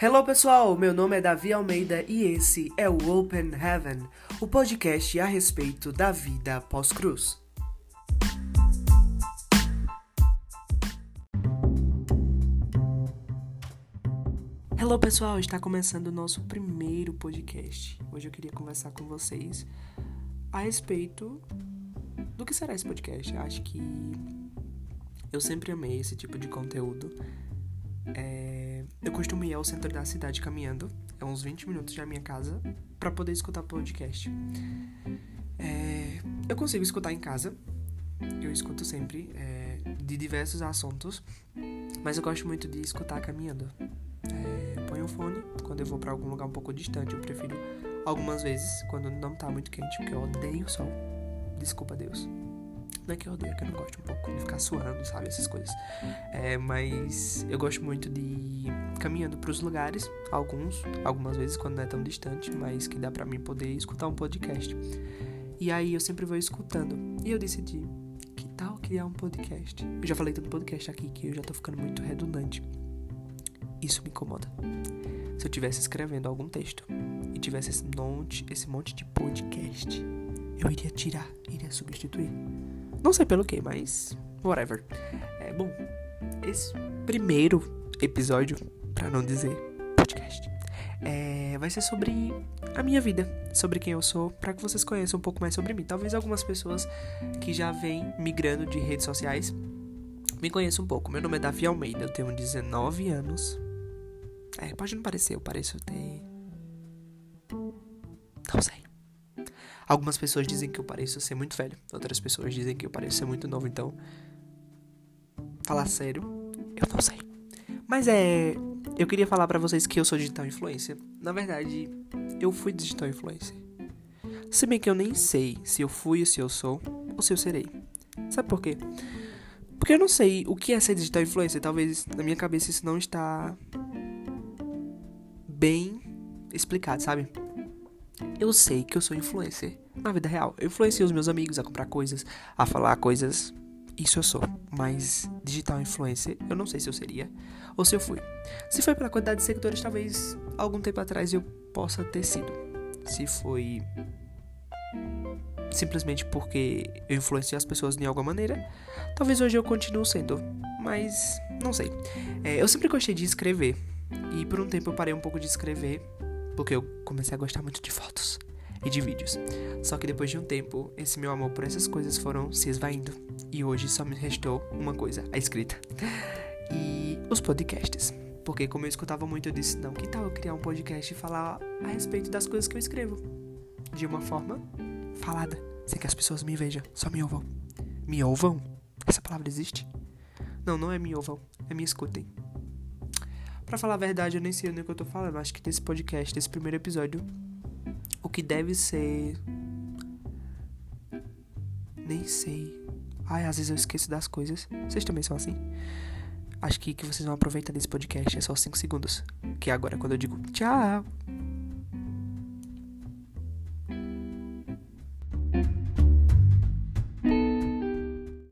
Hello pessoal, meu nome é Davi Almeida e esse é o Open Heaven, o podcast a respeito da vida pós-cruz. Hello pessoal, está começando o nosso primeiro podcast. Hoje eu queria conversar com vocês a respeito do que será esse podcast. Acho que eu sempre amei esse tipo de conteúdo. É, eu costumo ir ao centro da cidade caminhando, é uns 20 minutos da minha casa, para poder escutar podcast. É, eu consigo escutar em casa, eu escuto sempre, é, de diversos assuntos, mas eu gosto muito de escutar caminhando. É, ponho o fone quando eu vou para algum lugar um pouco distante, eu prefiro algumas vezes quando não tá muito quente, porque eu odeio o sol. Desculpa, Deus. Não é que eu odeio, é que eu não gosto um pouco de ficar suando, sabe? Essas coisas. É, mas eu gosto muito de ir caminhando pros lugares, alguns, algumas vezes quando não é tão distante, mas que dá pra mim poder escutar um podcast. E aí eu sempre vou escutando. E eu decidi, que tal criar um podcast? Eu já falei tanto podcast aqui que eu já tô ficando muito redundante. Isso me incomoda. Se eu tivesse escrevendo algum texto e tivesse esse monte, esse monte de podcast, eu iria tirar, iria substituir. Não sei pelo que, mas whatever. É bom. Esse primeiro episódio, para não dizer podcast, é, vai ser sobre a minha vida, sobre quem eu sou, para que vocês conheçam um pouco mais sobre mim. Talvez algumas pessoas que já vêm migrando de redes sociais me conheçam um pouco. Meu nome é Davi Almeida, eu tenho 19 anos. É, pode não parecer, eu pareço ter. Não sei. Algumas pessoas dizem que eu pareço ser muito velho, outras pessoas dizem que eu pareço ser muito novo, então. Falar sério, eu não sei. Mas é. Eu queria falar para vocês que eu sou digital influencer. Na verdade, eu fui digital influencer. Se bem que eu nem sei se eu fui, se eu sou, ou se eu serei. Sabe por quê? Porque eu não sei o que é ser digital influencer. Talvez na minha cabeça isso não está bem explicado, sabe? Eu sei que eu sou influencer na vida real. Eu influencio os meus amigos a comprar coisas, a falar coisas. Isso eu sou. Mas digital influencer, eu não sei se eu seria ou se eu fui. Se foi pela quantidade de seguidores, talvez algum tempo atrás eu possa ter sido. Se foi simplesmente porque eu influenciei as pessoas de alguma maneira, talvez hoje eu continue sendo. Mas não sei. É, eu sempre gostei de escrever. E por um tempo eu parei um pouco de escrever porque eu comecei a gostar muito de fotos e de vídeos. Só que depois de um tempo, esse meu amor por essas coisas foram se esvaindo. E hoje só me restou uma coisa, a escrita. E os podcasts. Porque como eu escutava muito, eu disse, não, que tal eu criar um podcast e falar a respeito das coisas que eu escrevo? De uma forma falada, sem que as pessoas me vejam, só me ouvam. Me ouvam? Essa palavra existe? Não, não é me ouvam, é me escutem. Pra falar a verdade, eu nem sei nem o que eu tô falando. Acho que nesse podcast, nesse primeiro episódio, o que deve ser. Nem sei. Ai, às vezes eu esqueço das coisas. Vocês também são assim? Acho que que vocês vão aproveitar desse podcast é só 5 segundos. Que agora, quando eu digo tchau,